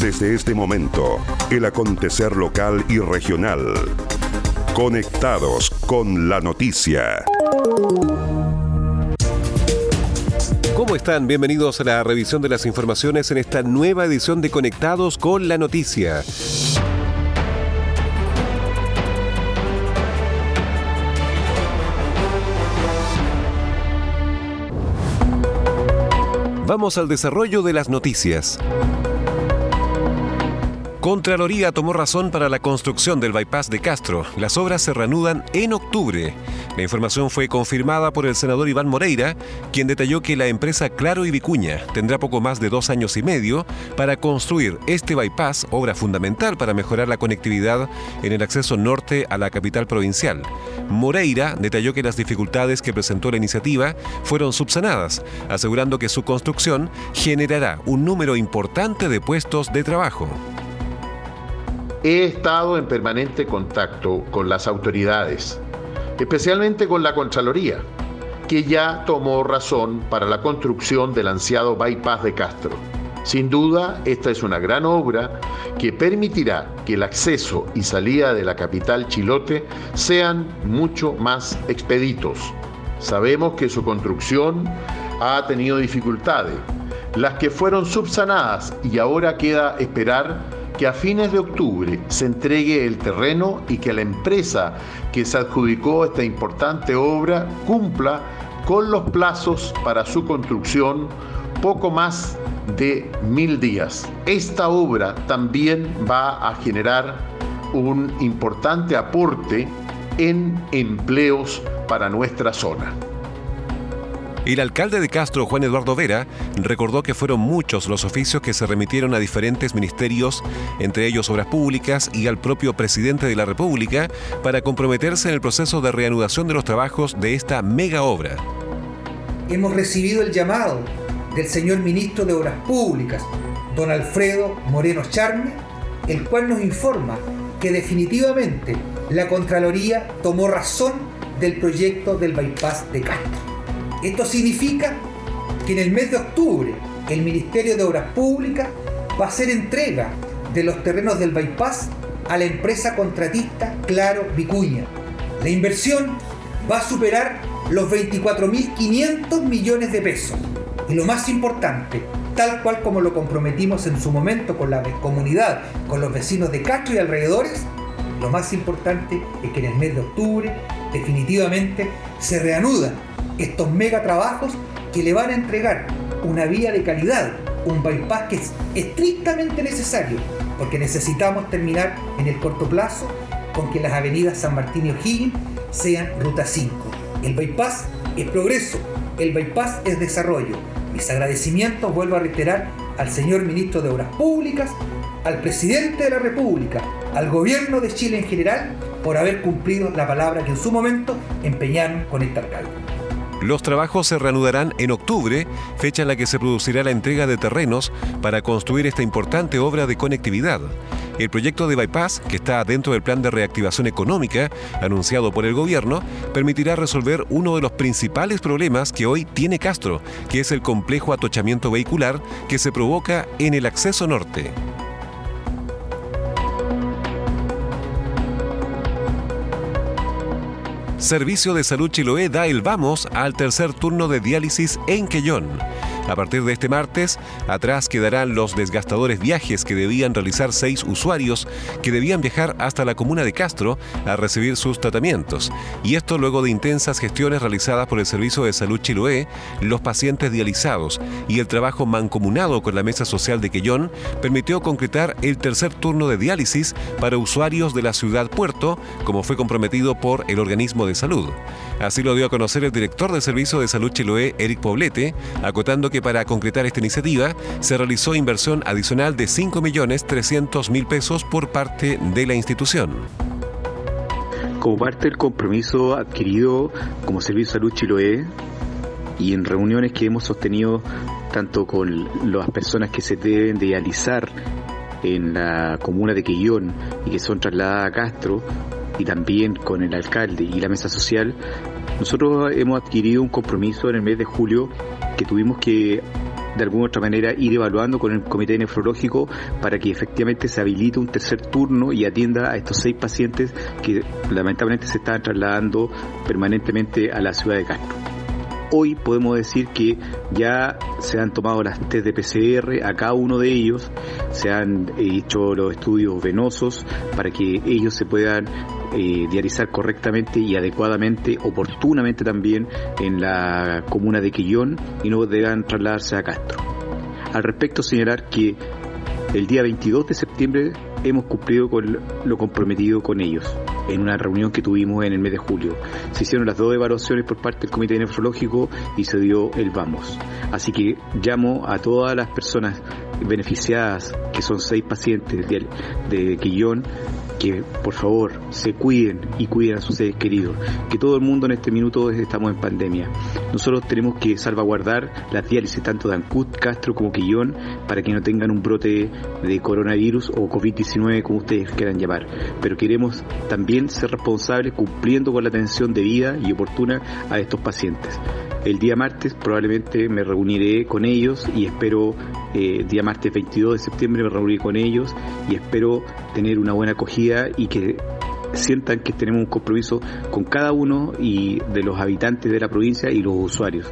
Desde este momento, el acontecer local y regional. Conectados con la noticia. ¿Cómo están? Bienvenidos a la revisión de las informaciones en esta nueva edición de Conectados con la noticia. Vamos al desarrollo de las noticias. Contraloría tomó razón para la construcción del bypass de Castro. Las obras se reanudan en octubre. La información fue confirmada por el senador Iván Moreira, quien detalló que la empresa Claro y Vicuña tendrá poco más de dos años y medio para construir este bypass, obra fundamental para mejorar la conectividad en el acceso norte a la capital provincial. Moreira detalló que las dificultades que presentó la iniciativa fueron subsanadas, asegurando que su construcción generará un número importante de puestos de trabajo. He estado en permanente contacto con las autoridades, especialmente con la Contraloría, que ya tomó razón para la construcción del ansiado bypass de Castro. Sin duda, esta es una gran obra que permitirá que el acceso y salida de la capital chilote sean mucho más expeditos. Sabemos que su construcción ha tenido dificultades, las que fueron subsanadas y ahora queda esperar que a fines de octubre se entregue el terreno y que la empresa que se adjudicó esta importante obra cumpla con los plazos para su construcción poco más de mil días. Esta obra también va a generar un importante aporte en empleos para nuestra zona. El alcalde de Castro, Juan Eduardo Vera, recordó que fueron muchos los oficios que se remitieron a diferentes ministerios, entre ellos Obras Públicas y al propio presidente de la República, para comprometerse en el proceso de reanudación de los trabajos de esta mega obra. Hemos recibido el llamado del señor ministro de Obras Públicas, don Alfredo Moreno Charme, el cual nos informa que definitivamente la Contraloría tomó razón del proyecto del bypass de Castro. Esto significa que en el mes de octubre el Ministerio de Obras Públicas va a hacer entrega de los terrenos del bypass a la empresa contratista Claro Vicuña. La inversión va a superar los 24.500 millones de pesos. Y lo más importante, tal cual como lo comprometimos en su momento con la comunidad, con los vecinos de Castro y alrededores, lo más importante es que en el mes de octubre definitivamente se reanudan estos mega trabajos que le van a entregar una vía de calidad, un bypass que es estrictamente necesario, porque necesitamos terminar en el corto plazo con que las avenidas San Martín y O'Higgins sean ruta 5. El bypass es progreso, el bypass es desarrollo. Mis agradecimientos vuelvo a reiterar al señor ministro de Obras Públicas, al presidente de la República, al gobierno de Chile en general, por haber cumplido la palabra que en su momento empeñaron con este alcalde. Los trabajos se reanudarán en octubre, fecha en la que se producirá la entrega de terrenos para construir esta importante obra de conectividad. El proyecto de bypass, que está dentro del plan de reactivación económica anunciado por el gobierno, permitirá resolver uno de los principales problemas que hoy tiene Castro, que es el complejo atochamiento vehicular que se provoca en el acceso norte. Servicio de Salud Chiloé da el vamos al tercer turno de diálisis en Quellón. A partir de este martes, atrás quedarán los desgastadores viajes que debían realizar seis usuarios que debían viajar hasta la comuna de Castro a recibir sus tratamientos. Y esto luego de intensas gestiones realizadas por el Servicio de Salud Chiloé, los pacientes dializados y el trabajo mancomunado con la Mesa Social de Quellón permitió concretar el tercer turno de diálisis para usuarios de la ciudad puerto, como fue comprometido por el organismo de salud. Así lo dio a conocer el director del Servicio de Salud Chiloé, Eric Poblete, acotando que para concretar esta iniciativa se realizó inversión adicional de 5.300.000 pesos por parte de la institución. Como parte del compromiso adquirido como Servicio de Salud Chiloé y en reuniones que hemos sostenido tanto con las personas que se deben dializar en la comuna de Quillón y que son trasladadas a Castro, y también con el alcalde y la mesa social, nosotros hemos adquirido un compromiso en el mes de julio que tuvimos que de alguna otra manera ir evaluando con el comité nefrológico para que efectivamente se habilite un tercer turno y atienda a estos seis pacientes que lamentablemente se están trasladando permanentemente a la ciudad de Castro. Hoy podemos decir que ya se han tomado las test de PCR a cada uno de ellos, se han hecho los estudios venosos para que ellos se puedan eh, diarizar correctamente y adecuadamente, oportunamente también en la comuna de Quillón y no deban trasladarse a Castro. Al respecto, señalar que el día 22 de septiembre hemos cumplido con lo comprometido con ellos en una reunión que tuvimos en el mes de julio. Se hicieron las dos evaluaciones por parte del Comité Nefrológico y se dio el vamos. Así que llamo a todas las personas beneficiadas, que son seis pacientes de Quillón, que por favor se cuiden y cuiden a sus seres queridos, que todo el mundo en este minuto estamos en pandemia. Nosotros tenemos que salvaguardar las diálisis tanto de Ancut, Castro como Quillón para que no tengan un brote de coronavirus o COVID-19 como ustedes quieran llamar. Pero queremos también ser responsables cumpliendo con la atención debida y oportuna a estos pacientes. El día martes probablemente me reuniré con ellos y espero, eh, día martes 22 de septiembre me reuniré con ellos y espero tener una buena acogida y que sientan que tenemos un compromiso con cada uno y de los habitantes de la provincia y los usuarios.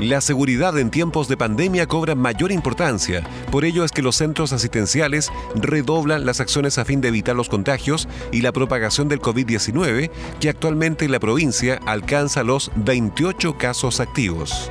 La seguridad en tiempos de pandemia cobra mayor importancia. Por ello es que los centros asistenciales redoblan las acciones a fin de evitar los contagios y la propagación del COVID-19, que actualmente en la provincia alcanza los 28 casos activos.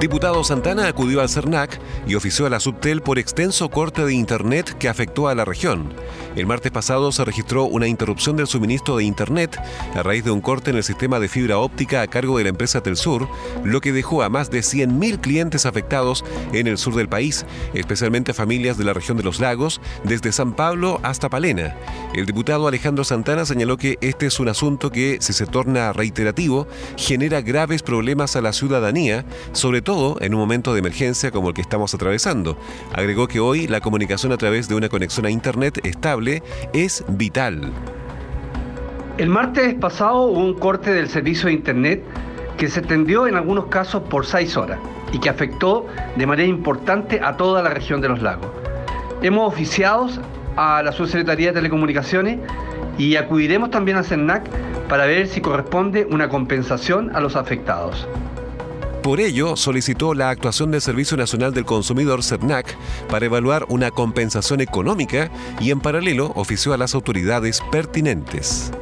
Diputado Santana acudió al CERNAC y ofició a la Subtel por extenso corte de Internet que afectó a la región. El martes pasado se registró una interrupción del suministro de Internet a raíz de un corte en el sistema de fibra óptica a cargo de la empresa Telsur, lo que dejó a más de 100.000 clientes afectados en el sur del país, especialmente familias de la región de los lagos, desde San Pablo hasta Palena. El diputado Alejandro Santana señaló que este es un asunto que, si se torna reiterativo, genera graves problemas a la ciudadanía, sobre todo en un momento de emergencia como el que estamos atravesando. Agregó que hoy la comunicación a través de una conexión a Internet estable es vital. El martes pasado hubo un corte del servicio de Internet que se extendió en algunos casos por seis horas y que afectó de manera importante a toda la región de los lagos. Hemos oficiado a la Subsecretaría de Telecomunicaciones y acudiremos también a CERNAC para ver si corresponde una compensación a los afectados. Por ello, solicitó la actuación del Servicio Nacional del Consumidor CERNAC para evaluar una compensación económica y en paralelo ofició a las autoridades pertinentes.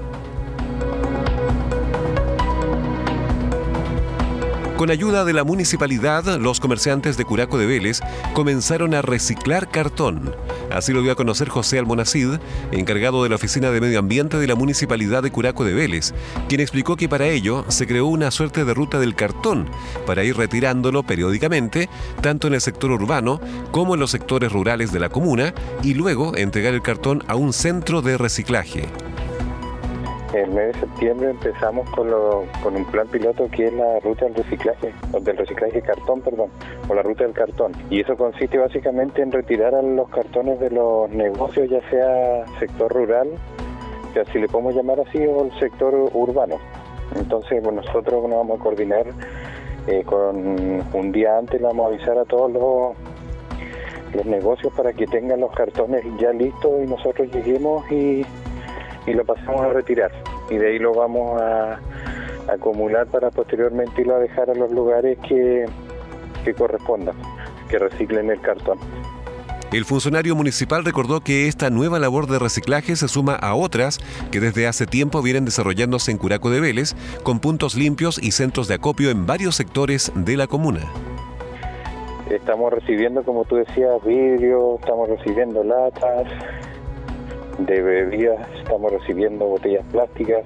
Con ayuda de la municipalidad, los comerciantes de Curaco de Vélez comenzaron a reciclar cartón. Así lo dio a conocer José Almonacid, encargado de la Oficina de Medio Ambiente de la Municipalidad de Curaco de Vélez, quien explicó que para ello se creó una suerte de ruta del cartón para ir retirándolo periódicamente, tanto en el sector urbano como en los sectores rurales de la comuna, y luego entregar el cartón a un centro de reciclaje el mes de septiembre empezamos con, con un plan piloto que es la ruta del reciclaje, o del reciclaje cartón, perdón, o la ruta del cartón. Y eso consiste básicamente en retirar a los cartones de los negocios, ya sea sector rural, que si le podemos llamar así, o el sector urbano. Entonces, bueno, nosotros nos vamos a coordinar eh, con un día antes, le vamos a avisar a todos los los negocios para que tengan los cartones ya listos y nosotros lleguemos y y lo pasamos a retirar y de ahí lo vamos a, acumular para posteriormente irlo a dejar a los lugares que, que correspondan, que reciclen el cartón. El funcionario municipal recordó que esta nueva labor de reciclaje se suma a otras que desde hace tiempo vienen desarrollándose en Curaco de Vélez, con puntos limpios y centros de acopio en varios sectores de la comuna. Estamos recibiendo, como tú decías, vidrio, estamos recibiendo latas, de bebidas, estamos recibiendo botellas plásticas,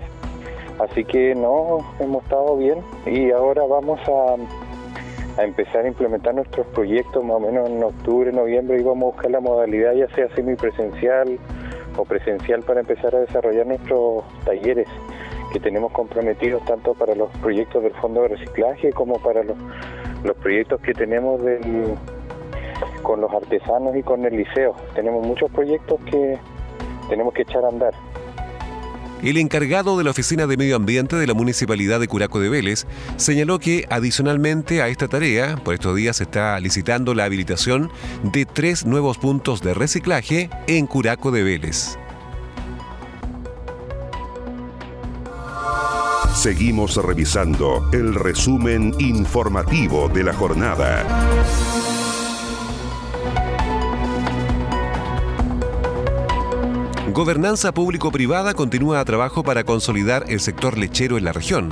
así que no, hemos estado bien y ahora vamos a, a empezar a implementar nuestros proyectos más o menos en octubre, noviembre íbamos a buscar la modalidad ya sea semipresencial o presencial para empezar a desarrollar nuestros talleres que tenemos comprometidos tanto para los proyectos del Fondo de Reciclaje como para los, los proyectos que tenemos del, con los artesanos y con el liceo. Tenemos muchos proyectos que tenemos que echar a andar. El encargado de la Oficina de Medio Ambiente de la Municipalidad de Curaco de Vélez señaló que adicionalmente a esta tarea, por estos días se está licitando la habilitación de tres nuevos puntos de reciclaje en Curaco de Vélez. Seguimos revisando el resumen informativo de la jornada. Gobernanza público-privada continúa a trabajo para consolidar el sector lechero en la región.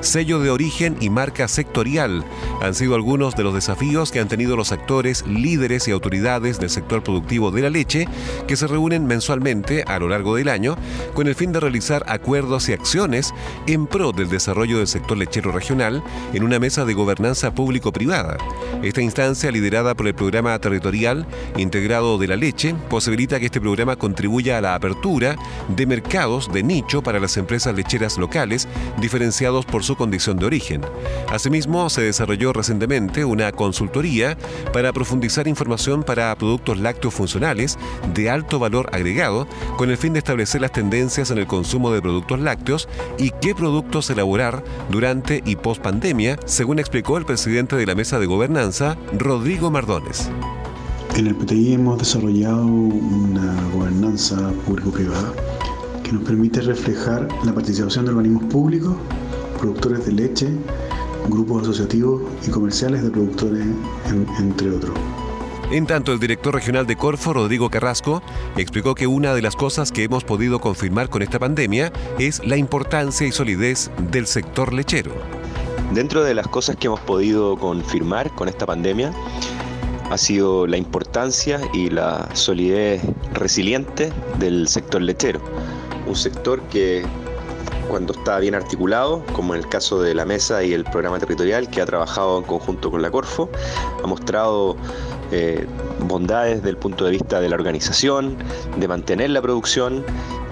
Sello de origen y marca sectorial han sido algunos de los desafíos que han tenido los actores, líderes y autoridades del sector productivo de la leche que se reúnen mensualmente a lo largo del año con el fin de realizar acuerdos y acciones en pro del desarrollo del sector lechero regional en una mesa de gobernanza público-privada. Esta instancia, liderada por el Programa Territorial Integrado de la Leche, posibilita que este programa contribuya a la apertura de mercados de nicho para las empresas lecheras locales, diferenciados por su condición de origen. Asimismo, se desarrolló recientemente una consultoría para profundizar información para productos lácteos funcionales de alto valor agregado, con el fin de establecer las tendencias en el consumo de productos lácteos y qué productos elaborar durante y post pandemia, según explicó el presidente de la mesa de gobernanza, Rodrigo Mardones. En el PTI hemos desarrollado una gobernanza público-privada que nos permite reflejar la participación de organismos públicos, productores de leche, grupos asociativos y comerciales de productores, entre otros. En tanto, el director regional de Corfo, Rodrigo Carrasco, explicó que una de las cosas que hemos podido confirmar con esta pandemia es la importancia y solidez del sector lechero. Dentro de las cosas que hemos podido confirmar con esta pandemia ha sido la importancia y la solidez resiliente del sector lechero. Un sector que cuando está bien articulado, como en el caso de la mesa y el programa territorial que ha trabajado en conjunto con la Corfo, ha mostrado eh, bondades desde el punto de vista de la organización, de mantener la producción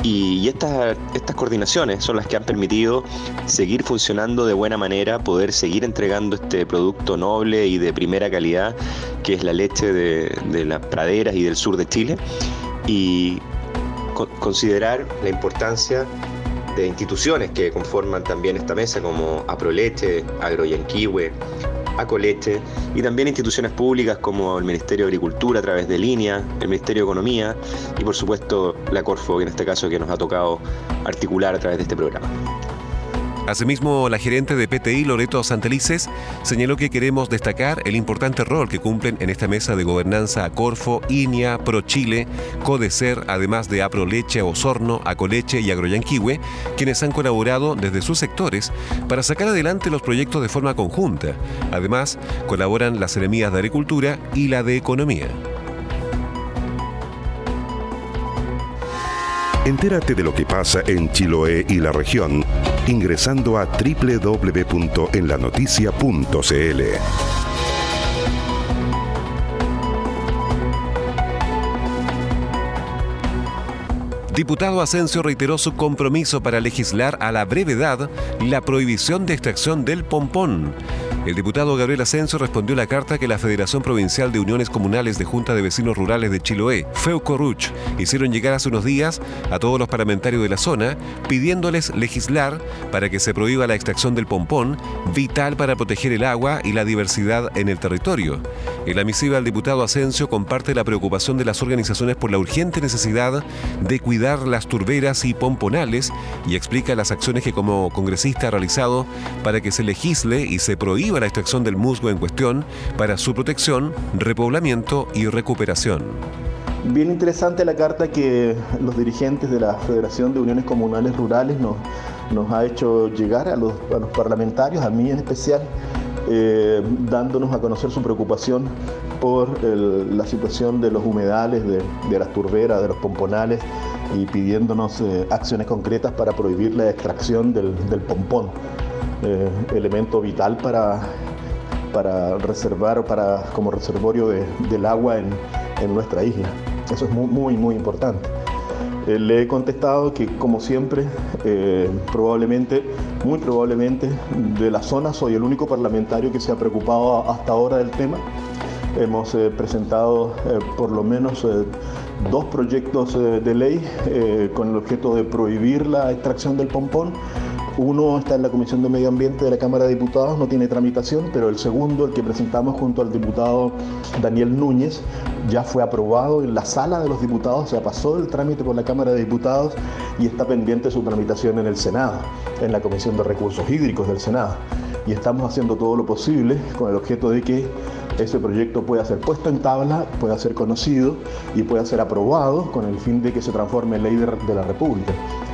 y, estas, estas coordinaciones son las que han permitido seguir funcionando de buena manera, poder seguir entregando este producto noble y de primera calidad que es la leche de, las praderas y del sur de Chile. Y considerar la importancia de instituciones que conforman también esta mesa como Aproleche, Agroyanquihue, Acoleche y también instituciones públicas como el Ministerio de Agricultura a través de Línea, el Ministerio de Economía y por supuesto la Corfo, que en este caso que nos ha tocado articular a través de este programa. Asimismo, la gerente de PTI, Loreto Santelices, señaló que queremos destacar el importante rol que cumplen en esta mesa de gobernanza Corfo, INIA, ProChile, CODECER, además de APROLECHE, Osorno, Acoleche y Agroyanquihue, quienes han colaborado desde sus sectores para sacar adelante los proyectos de forma conjunta. Además, colaboran las seremías de Agricultura y la de Economía. Entérate de lo que pasa en Chiloé y la región ingresando a www.enlanoticia.cl. Diputado Asensio reiteró su compromiso para legislar a la brevedad la prohibición de extracción del pompón el diputado Gabriel Asensio respondió la carta que la Federación Provincial de Uniones Comunales de Junta de Vecinos Rurales de Chiloé, FEUCORUCH, hicieron llegar hace unos días a todos los parlamentarios de la zona, pidiéndoles legislar para que se prohíba la extracción del pompón, vital para proteger el agua y la diversidad en el territorio. En la misiva, el diputado Asensio comparte la preocupación de las organizaciones por la urgente necesidad de cuidar las turberas y pomponales y explica las acciones que como congresista ha realizado para que se legisle y se prohíba la extracción del musgo en cuestión para su protección, repoblamiento y recuperación. Bien interesante la carta que los dirigentes de la Federación de Uniones Comunales Rurales nos, nos ha hecho llegar a los, parlamentarios, a mí en especial, eh, dándonos a conocer su preocupación por la situación de los humedales, de, las turberas, de los pomponales y pidiéndonos eh, acciones concretas para prohibir la extracción del, del pompón. Eh, elemento vital para, para reservar para, como reservorio del agua en, nuestra isla. Eso es muy, muy, muy importante. Eh, le he contestado que, como siempre, eh, probablemente, muy probablemente, de la zona soy el único parlamentario que se ha preocupado hasta ahora del tema. Hemos presentado por lo menos dos proyectos de ley con el objeto de prohibir la extracción del pompón uno está en la Comisión de Medio Ambiente de la Cámara de Diputados, no tiene tramitación, pero el segundo, el que presentamos junto al diputado Daniel Núñez, ya fue aprobado en la sala de los diputados, sea, pasó el trámite por la Cámara de Diputados y está pendiente su tramitación en el Senado, en la Comisión de Recursos Hídricos del Senado. Y estamos haciendo todo lo posible con el objeto de que ese proyecto pueda ser puesto en tabla, pueda ser conocido y pueda ser aprobado con el fin de que se transforme en ley de la República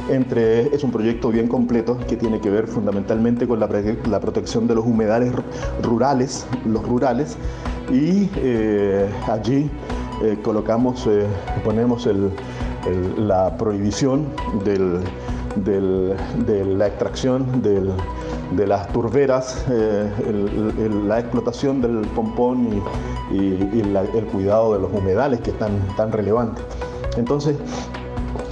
entre, es un proyecto bien completo que tiene que ver fundamentalmente con la, protección de los humedales rurales, los rurales, y eh, allí eh, colocamos, eh, ponemos la prohibición de la extracción de las turberas, la explotación del pompón y, el cuidado de los humedales que están tan relevantes. Entonces,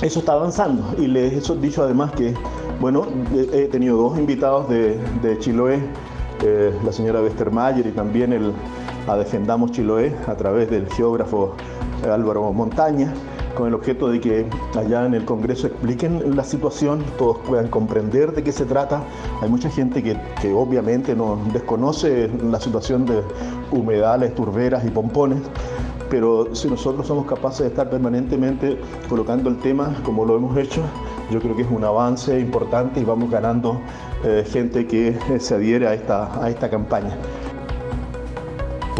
eso está avanzando. Y les he dicho además que, bueno, he tenido dos invitados de, Chiloé, eh, la señora Westermayer y también el, a Defendamos Chiloé a través del geógrafo Álvaro Montaña, con el objeto de que allá en el Congreso expliquen la situación, todos puedan comprender de qué se trata. Hay mucha gente que, que obviamente no desconoce la situación de humedales, turberas y pompones pero si nosotros somos capaces de estar permanentemente colocando el tema como lo hemos hecho, yo creo que es un avance importante y vamos ganando eh, gente que eh, se adhiere a esta, a esta campaña.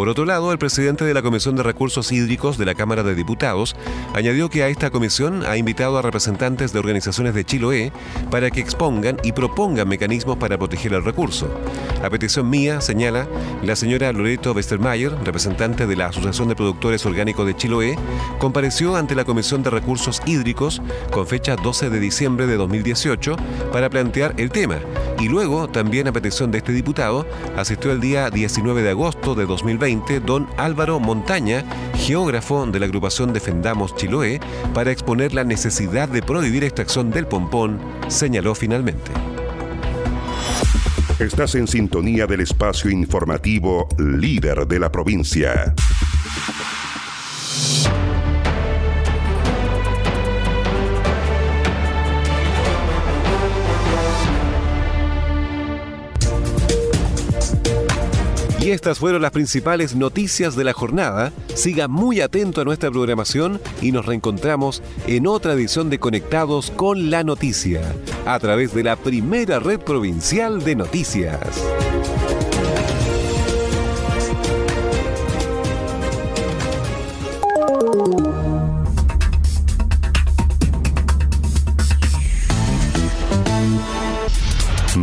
Por otro lado, el presidente de la Comisión de Recursos Hídricos de la Cámara de Diputados añadió que a esta comisión ha invitado a representantes de organizaciones de Chiloé para que expongan y propongan mecanismos para proteger el recurso. A petición mía, señala la señora Loreto Westermayer, representante de la Asociación de Productores Orgánicos de Chiloé, compareció ante la Comisión de Recursos Hídricos con fecha 12 de diciembre de 2018 para plantear el tema y luego, también a petición de este diputado, asistió el día 19 de agosto de 2020 don Álvaro Montaña, geógrafo de la agrupación Defendamos Chiloé, para exponer la necesidad de prohibir extracción del pompón, señaló finalmente. Estás en sintonía del espacio informativo líder de la provincia. Estas fueron las principales noticias de la jornada. Siga muy atento a nuestra programación y nos reencontramos en otra edición de Conectados con la Noticia, a través de la primera red provincial de noticias.